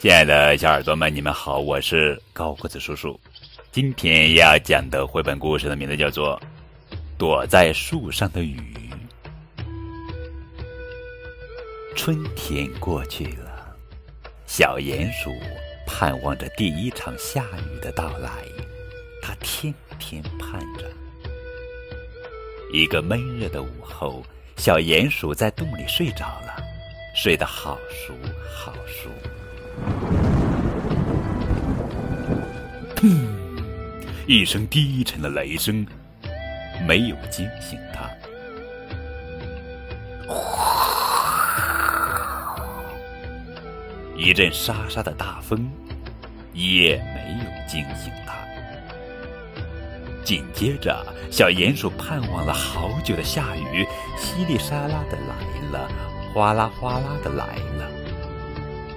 亲爱的小耳朵们，你们好，我是高个子叔叔。今天要讲的绘本故事的名字叫做《躲在树上的雨》。春天过去了，小鼹鼠盼望着第一场下雨的到来，它天天盼着。一个闷热的午后，小鼹鼠在洞里睡着了，睡得好熟好熟。砰！一声低沉的雷声没有惊醒他。一阵沙沙的大风也没有惊醒他。紧接着，小鼹鼠盼望了好久的下雨稀里沙拉的来了，哗啦哗啦的来了。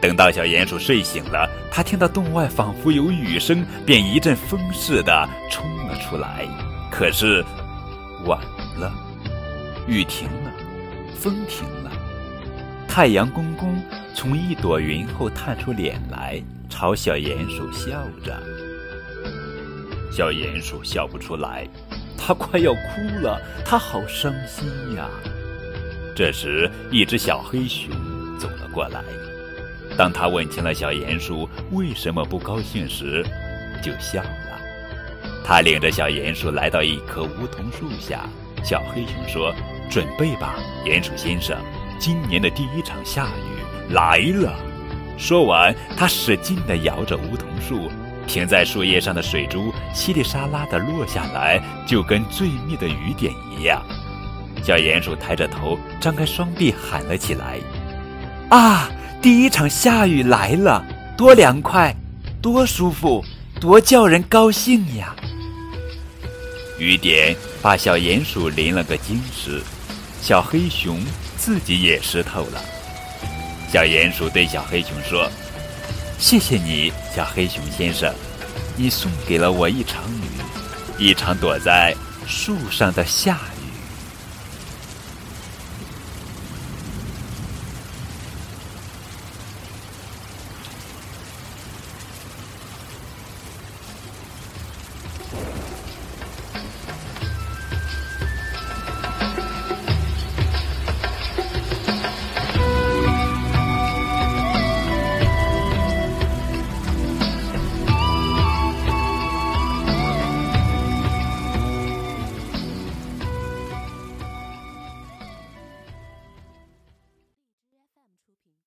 等到小鼹鼠睡醒了，它听到洞外仿佛有雨声，便一阵风似的冲了出来。可是晚了，雨停了，风停了，太阳公公从一朵云后探出脸来，朝小鼹鼠笑着。小鼹鼠笑不出来，它快要哭了，它好伤心呀。这时，一只小黑熊走了过来。当他问清了小鼹鼠为什么不高兴时，就笑了。他领着小鼹鼠来到一棵梧桐树下。小黑熊说：“准备吧，鼹鼠先生，今年的第一场下雨来了。”说完，他使劲地摇着梧桐树，停在树叶上的水珠稀里沙拉地落下来，就跟最密的雨点一样。小鼹鼠抬着头，张开双臂喊了起来：“啊！”第一场下雨来了，多凉快，多舒服，多叫人高兴呀！雨点把小鼹鼠淋了个精湿，小黑熊自己也湿透了。小鼹鼠对小黑熊说：“谢谢你，小黑熊先生，你送给了我一场雨，一场躲在树上的下雨。”